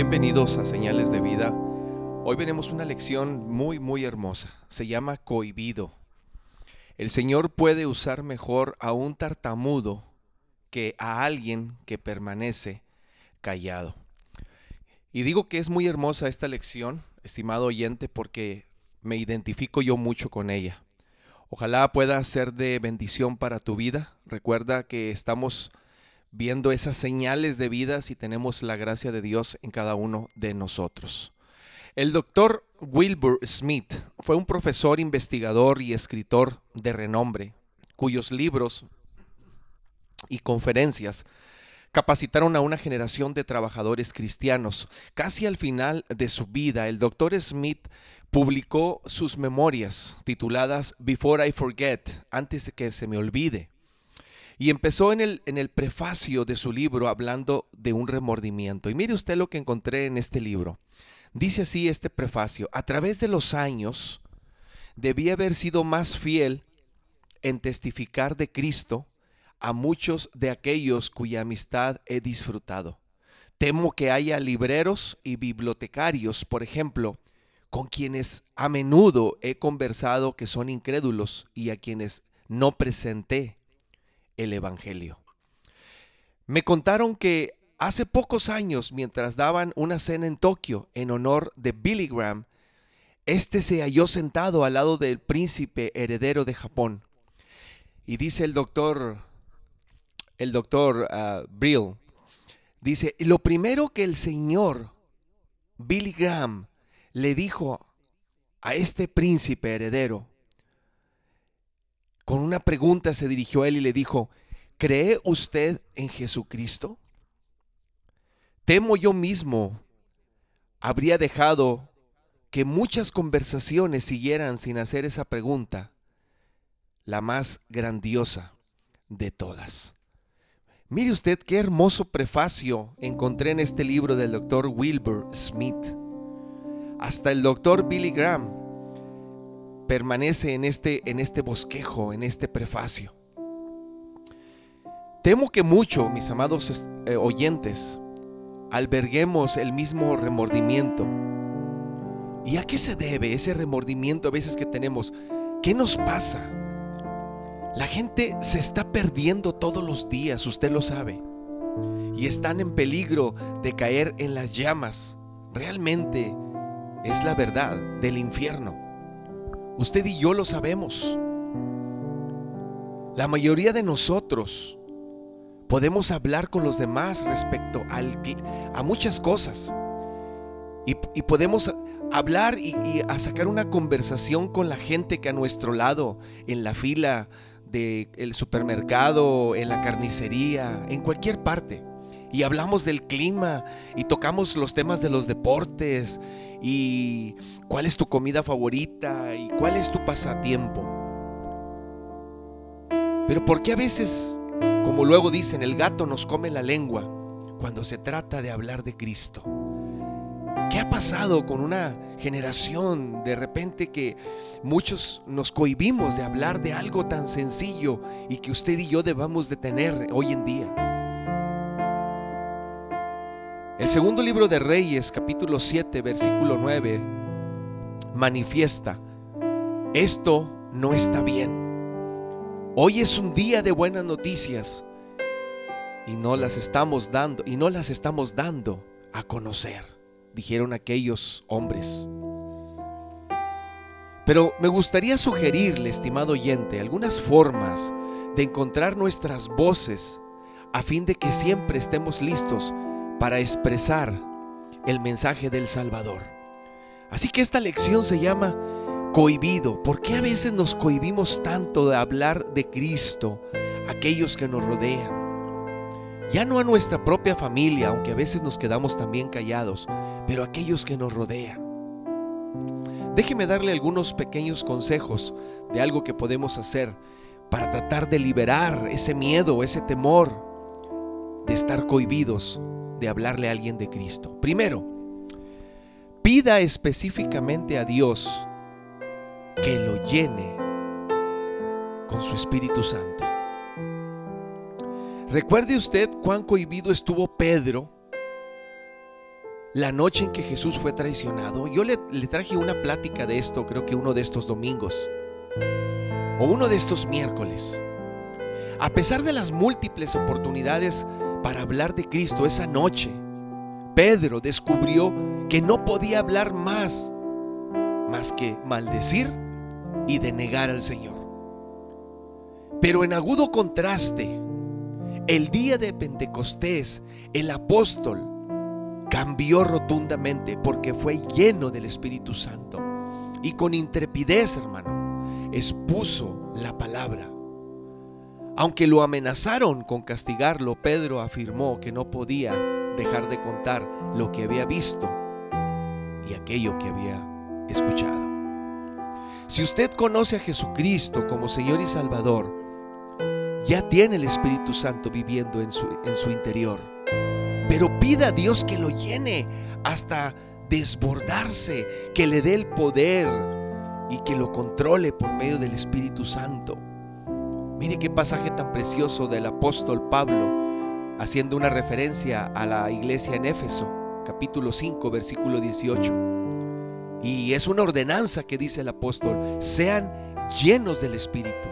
Bienvenidos a Señales de Vida. Hoy veremos una lección muy, muy hermosa. Se llama cohibido. El Señor puede usar mejor a un tartamudo que a alguien que permanece callado. Y digo que es muy hermosa esta lección, estimado oyente, porque me identifico yo mucho con ella. Ojalá pueda ser de bendición para tu vida. Recuerda que estamos viendo esas señales de vida si tenemos la gracia de Dios en cada uno de nosotros. El doctor Wilbur Smith fue un profesor, investigador y escritor de renombre, cuyos libros y conferencias capacitaron a una generación de trabajadores cristianos. Casi al final de su vida, el doctor Smith publicó sus memorias tituladas Before I Forget, antes de que se me olvide. Y empezó en el, prefacio de su libro hablando de un remordimiento. Y mire usted lo que encontré en este libro. Dice así este prefacio, a través de los años debí haber sido más fiel en testificar de Cristo a muchos de aquellos cuya amistad he disfrutado. Temo que haya libreros y bibliotecarios, por ejemplo, con quienes a menudo he conversado que son incrédulos y a quienes no presenté el Evangelio. Me contaron que hace pocos años, mientras daban una cena en Tokio en honor de Billy Graham, este se halló sentado al lado del príncipe heredero de Japón. Y dice el doctor, el doctor uh, Brill, dice, lo primero que el señor Billy Graham le dijo a este príncipe heredero, con una pregunta se dirigió a él y le dijo, ¿cree usted en Jesucristo? Temo yo mismo habría dejado que muchas conversaciones siguieran sin hacer esa pregunta, la más grandiosa de todas. Mire usted qué hermoso prefacio encontré en este libro del doctor Wilbur Smith. Hasta el doctor Billy Graham permanece en este, en este bosquejo, en este prefacio. Temo que mucho, mis amados eh, oyentes, alberguemos el mismo remordimiento. ¿Y a qué se debe ese remordimiento a veces que tenemos? ¿Qué nos pasa? La gente se está perdiendo todos los días, usted lo sabe. Y están en peligro de caer en las llamas. Realmente es la verdad del infierno. Usted y yo lo sabemos. La mayoría de nosotros podemos hablar con los demás respecto a muchas cosas. Y, podemos hablar y, a sacar una conversación con la gente que a nuestro lado, en la fila del supermercado, en la carnicería, en cualquier parte y hablamos del clima y tocamos los temas de los deportes y cuál es tu comida favorita y cuál es tu pasatiempo. Pero ¿por qué a veces, como luego dicen, el gato nos come la lengua cuando se trata de hablar de Cristo? ¿Qué ha pasado con una generación de repente que muchos nos cohibimos de hablar de algo tan sencillo y que usted y yo debamos de tener hoy en día? El segundo libro de Reyes, capítulo 7, versículo 9, manifiesta, esto no está bien. Hoy es un día de buenas noticias y no las estamos dando y no las estamos dando a conocer, dijeron aquellos hombres. Pero me gustaría sugerirle, estimado oyente, algunas formas de encontrar nuestras voces a fin de que siempre estemos listos para expresar el mensaje del Salvador. Así que esta lección se llama cohibido. ¿Por qué a veces nos cohibimos tanto de hablar de Cristo a aquellos que nos rodean? Ya no a nuestra propia familia, aunque a veces nos quedamos también callados, pero a aquellos que nos rodean. Déjeme darle algunos pequeños consejos de algo que podemos hacer para tratar de liberar ese miedo, ese temor de estar cohibidos de hablarle a alguien de Cristo. Primero, pida específicamente a Dios que lo llene con su Espíritu Santo. Recuerde usted cuán cohibido estuvo Pedro la noche en que Jesús fue traicionado. Yo le, le, traje una plática de esto, creo que uno de estos domingos, o uno de estos miércoles. A pesar de las múltiples oportunidades para hablar de Cristo esa noche, Pedro descubrió que no podía hablar más, más que maldecir y denegar al Señor. Pero en agudo contraste, el día de Pentecostés, el apóstol cambió rotundamente porque fue lleno del Espíritu Santo y con intrepidez, hermano, expuso la palabra. Aunque lo amenazaron con castigarlo, Pedro afirmó que no podía dejar de contar lo que había visto y aquello que había escuchado. Si usted conoce a Jesucristo como Señor y Salvador, ya tiene el Espíritu Santo viviendo en su, en su interior. Pero pida a Dios que lo llene hasta desbordarse, que le dé el poder y que lo controle por medio del Espíritu Santo. Mire qué pasaje tan precioso del apóstol Pablo haciendo una referencia a la iglesia en Éfeso, capítulo 5, versículo 18. Y es una ordenanza que dice el apóstol, sean llenos del Espíritu.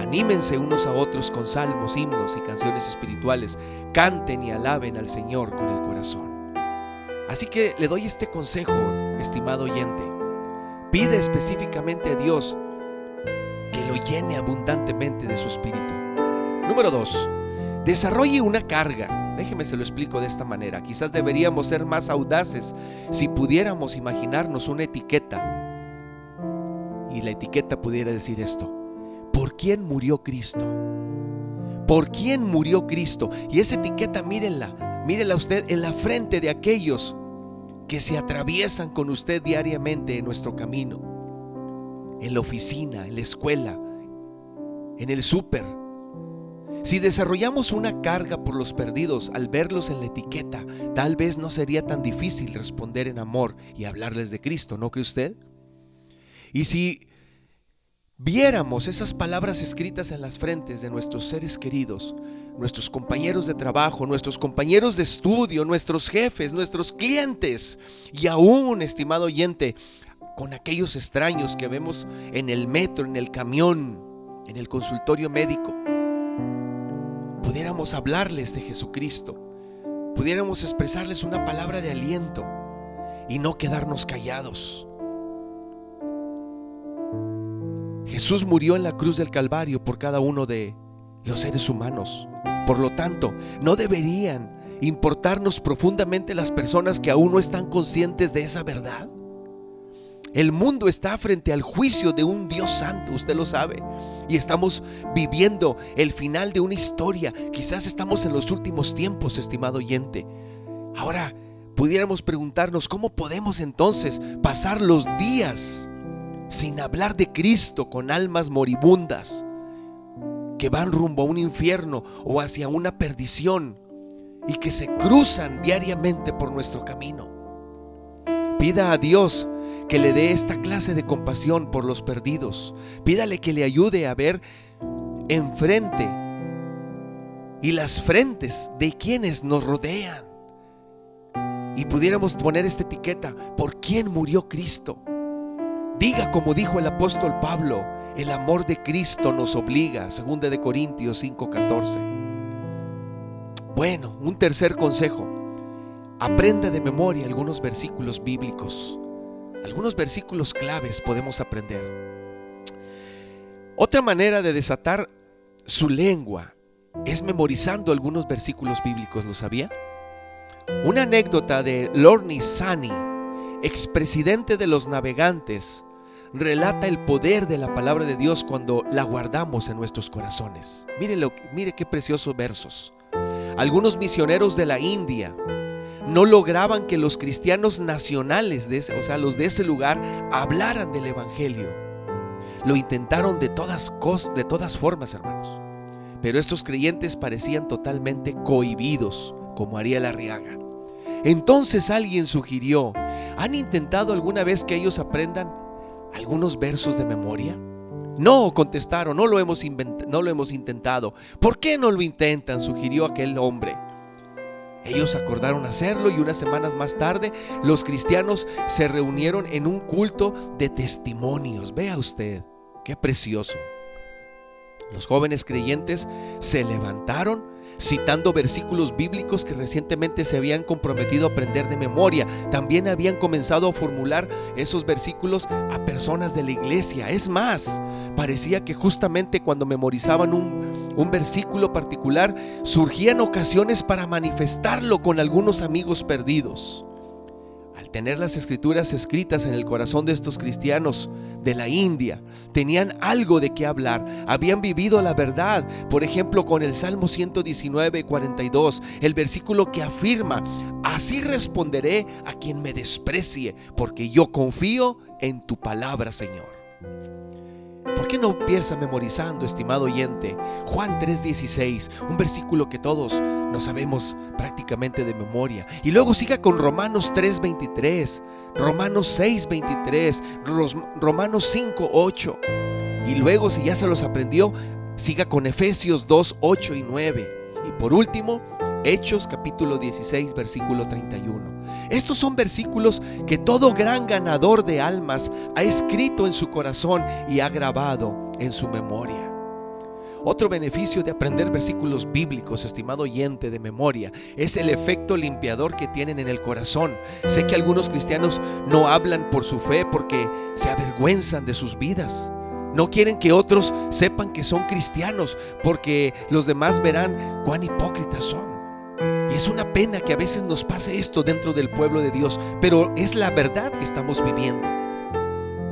Anímense unos a otros con salmos, himnos y canciones espirituales. Canten y alaben al Señor con el corazón. Así que le doy este consejo, estimado oyente. Pide específicamente a Dios que lo llene abundantemente de su espíritu. Número 2. Desarrolle una carga. Déjeme se lo explico de esta manera. Quizás deberíamos ser más audaces si pudiéramos imaginarnos una etiqueta. Y la etiqueta pudiera decir esto. ¿Por quién murió Cristo? ¿Por quién murió Cristo? Y esa etiqueta, mírenla, mírenla usted en la frente de aquellos que se atraviesan con usted diariamente en nuestro camino. En la oficina, en la escuela, en el súper si desarrollamos una carga por los perdidos al verlos en la etiqueta, tal vez no sería tan difícil responder en amor y hablarles de Cristo, ¿no cree usted? Y si viéramos esas palabras escritas en las frentes de nuestros seres queridos, nuestros compañeros de trabajo, nuestros compañeros de estudio, nuestros jefes, nuestros clientes y aún, estimado oyente, con aquellos extraños que vemos en el metro, en el camión, en el consultorio médico, pudiéramos hablarles de Jesucristo, pudiéramos expresarles una palabra de aliento y no quedarnos callados. Jesús murió en la cruz del Calvario por cada uno de los seres humanos. Por lo tanto, no deberían importarnos profundamente las personas que aún no están conscientes de esa verdad. El mundo está frente al juicio de un Dios santo, usted lo sabe. Y estamos viviendo el final de una historia. Quizás estamos en los últimos tiempos, estimado oyente. Ahora, pudiéramos preguntarnos, ¿cómo podemos entonces pasar los días sin hablar de Cristo con almas moribundas que van rumbo a un infierno o hacia una perdición y que se cruzan diariamente por nuestro camino? Pida a Dios que le dé esta clase de compasión por los perdidos. Pídale que le ayude a ver enfrente y las frentes de quienes nos rodean. Y pudiéramos poner esta etiqueta, ¿por quién murió Cristo? Diga como dijo el apóstol Pablo, el amor de Cristo nos obliga, 2 de Corintios 5:14. Bueno, un tercer consejo. Aprenda de memoria algunos versículos bíblicos algunos versículos claves podemos aprender. Otra manera de desatar su lengua es memorizando algunos versículos bíblicos, ¿lo sabía? Una anécdota de Lorne Sani, expresidente de los navegantes, relata el poder de la palabra de Dios cuando la guardamos en nuestros corazones. Mire, lo, mire qué preciosos versos. Algunos misioneros de la India no lograban que los cristianos nacionales, de ese, o sea, los de ese lugar, hablaran del Evangelio. Lo intentaron de todas, de todas formas, hermanos. Pero estos creyentes parecían totalmente cohibidos, como haría la Arriaga. Entonces alguien sugirió, ¿han intentado alguna vez que ellos aprendan algunos versos de memoria? No, contestaron, no lo hemos, no lo hemos intentado. ¿Por qué no lo intentan? sugirió aquel hombre. Ellos acordaron hacerlo y unas semanas más tarde los cristianos se reunieron en un culto de testimonios. Vea usted, qué precioso. Los jóvenes creyentes se levantaron citando versículos bíblicos que recientemente se habían comprometido a aprender de memoria. También habían comenzado a formular esos versículos a personas de la iglesia. Es más, parecía que justamente cuando memorizaban un, un versículo particular, surgían ocasiones para manifestarlo con algunos amigos perdidos tener las escrituras escritas en el corazón de estos cristianos de la India, tenían algo de qué hablar, habían vivido la verdad, por ejemplo con el Salmo 119, 42, el versículo que afirma, así responderé a quien me desprecie, porque yo confío en tu palabra, Señor. ¿Por qué no empieza memorizando, estimado oyente? Juan 3:16, un versículo que todos no sabemos prácticamente de memoria. Y luego siga con Romanos 3:23, Romanos 6:23, Romanos 5:8. Y luego, si ya se los aprendió, siga con Efesios 2:8 y 9. Y por último, Hechos capítulo 16, versículo 31. Estos son versículos que todo gran ganador de almas ha escrito en su corazón y ha grabado en su memoria. Otro beneficio de aprender versículos bíblicos, estimado oyente de memoria, es el efecto limpiador que tienen en el corazón. Sé que algunos cristianos no hablan por su fe porque se avergüenzan de sus vidas. No quieren que otros sepan que son cristianos porque los demás verán cuán hipócritas son. Es una pena que a veces nos pase esto dentro del pueblo de Dios, pero es la verdad que estamos viviendo.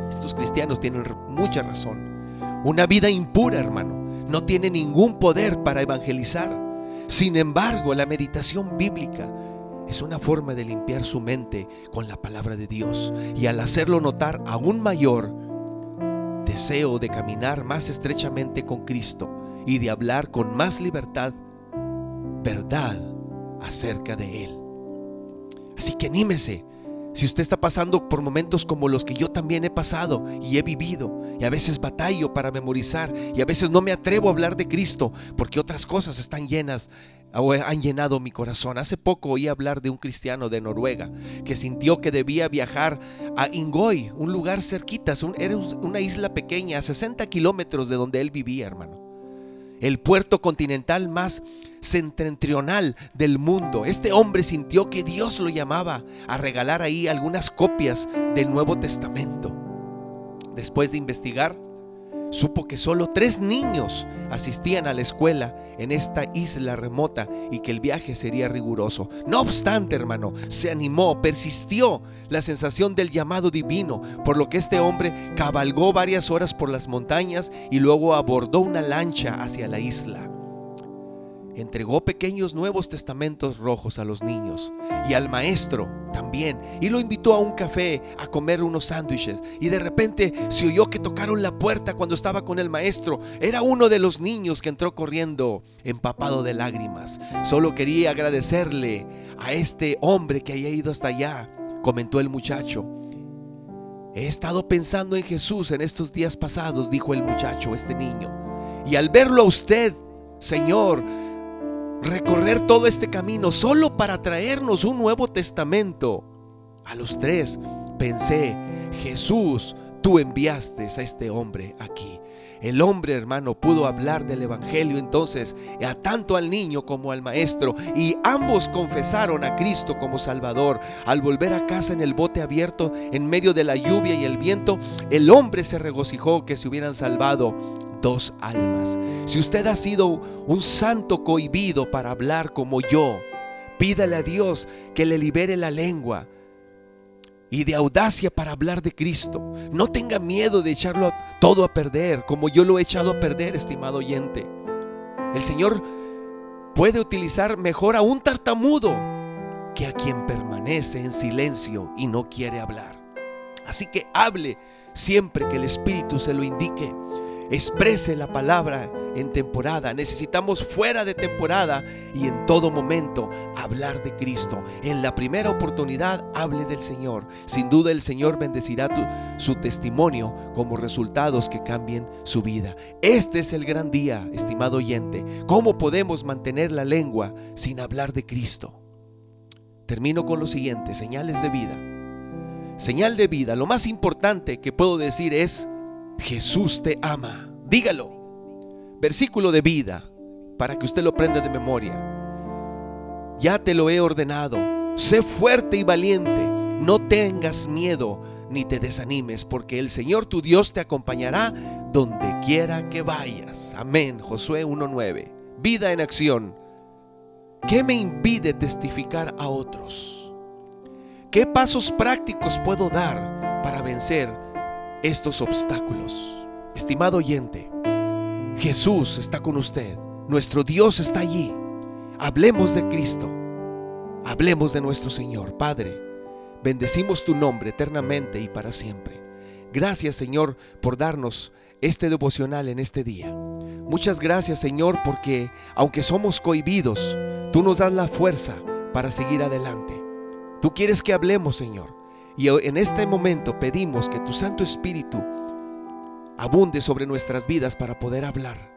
Estos cristianos tienen mucha razón. Una vida impura, hermano, no tiene ningún poder para evangelizar. Sin embargo, la meditación bíblica es una forma de limpiar su mente con la palabra de Dios y al hacerlo notar aún mayor deseo de caminar más estrechamente con Cristo y de hablar con más libertad verdad acerca de Él. Así que anímese. Si usted está pasando por momentos como los que yo también he pasado y he vivido, y a veces batallo para memorizar, y a veces no me atrevo a hablar de Cristo porque otras cosas están llenas o han llenado mi corazón. Hace poco oí hablar de un cristiano de Noruega que sintió que debía viajar a Ingoy, un lugar cerquita, era una isla pequeña, a 60 kilómetros de donde él vivía, hermano el puerto continental más septentrional del mundo. Este hombre sintió que Dios lo llamaba a regalar ahí algunas copias del Nuevo Testamento. Después de investigar, supo que solo tres niños asistían a la escuela en esta isla remota y que el viaje sería riguroso. No obstante, hermano, se animó, persistió la sensación del llamado divino, por lo que este hombre cabalgó varias horas por las montañas y luego abordó una lancha hacia la isla entregó pequeños nuevos testamentos rojos a los niños y al maestro también y lo invitó a un café a comer unos sándwiches y de repente se oyó que tocaron la puerta cuando estaba con el maestro. Era uno de los niños que entró corriendo empapado de lágrimas. Solo quería agradecerle a este hombre que haya ido hasta allá comentó el muchacho. He estado pensando en Jesús en estos días pasados dijo el muchacho este niño. Y al verlo a usted Señor recorrer todo este camino solo para traernos un Nuevo Testamento. A los tres pensé, Jesús, tú enviaste a este hombre aquí. El hombre, hermano, pudo hablar del Evangelio entonces a tanto al niño como al maestro y ambos confesaron a Cristo como Salvador. Al volver a casa en el bote abierto en medio de la lluvia y el viento, el hombre se regocijó que se hubieran salvado dos almas. Si usted ha sido un santo cohibido para hablar como yo, pídale a Dios que le libere la lengua y de audacia para hablar de Cristo. No tenga miedo de echarlo todo a perder, como yo lo he echado a perder, estimado oyente. El Señor puede utilizar mejor a un tartamudo que a quien permanece en silencio y no quiere hablar. Así que hable siempre que el Espíritu se lo indique exprese la palabra en temporada. Necesitamos fuera de temporada y en todo momento hablar de Cristo. En la primera oportunidad hable del Señor. Sin duda el Señor bendecirá su testimonio como resultados que cambien su vida. Este es el gran día, estimado oyente. ¿Cómo podemos mantener la lengua sin hablar de Cristo? termino con lo siguiente, señales de vida. Señal de vida, lo más importante que puedo decir es, Jesús te ama. Dígalo. Versículo de vida, para que usted lo prenda de memoria. Ya te lo he ordenado. Sé fuerte y valiente. No tengas miedo ni te desanimes, porque el Señor tu Dios te acompañará donde quiera que vayas. Amén. Josué 1.9. Vida en acción. ¿Qué me impide testificar a otros? ¿Qué pasos prácticos puedo dar para vencer estos obstáculos? Estimado oyente, Jesús está con usted. Nuestro Dios está allí. Hablemos de Cristo. Hablemos de nuestro Señor. Padre, bendecimos tu nombre eternamente y para siempre. Gracias Señor por darnos este devocional en este día. Muchas gracias Señor porque aunque somos cohibidos, tú nos das la fuerza para seguir adelante. Tú quieres que hablemos Señor. Y en este momento pedimos que tu Santo Espíritu abunde sobre nuestras vidas para poder hablar.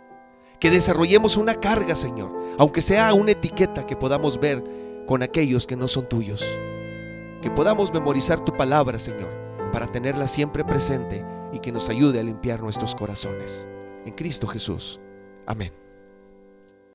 Que desarrollemos una carga, Señor, aunque sea una etiqueta que podamos ver con aquellos que no son tuyos. Que podamos memorizar tu palabra, Señor, para tenerla siempre presente y que nos ayude a limpiar nuestros corazones. En Cristo Jesús. Amén.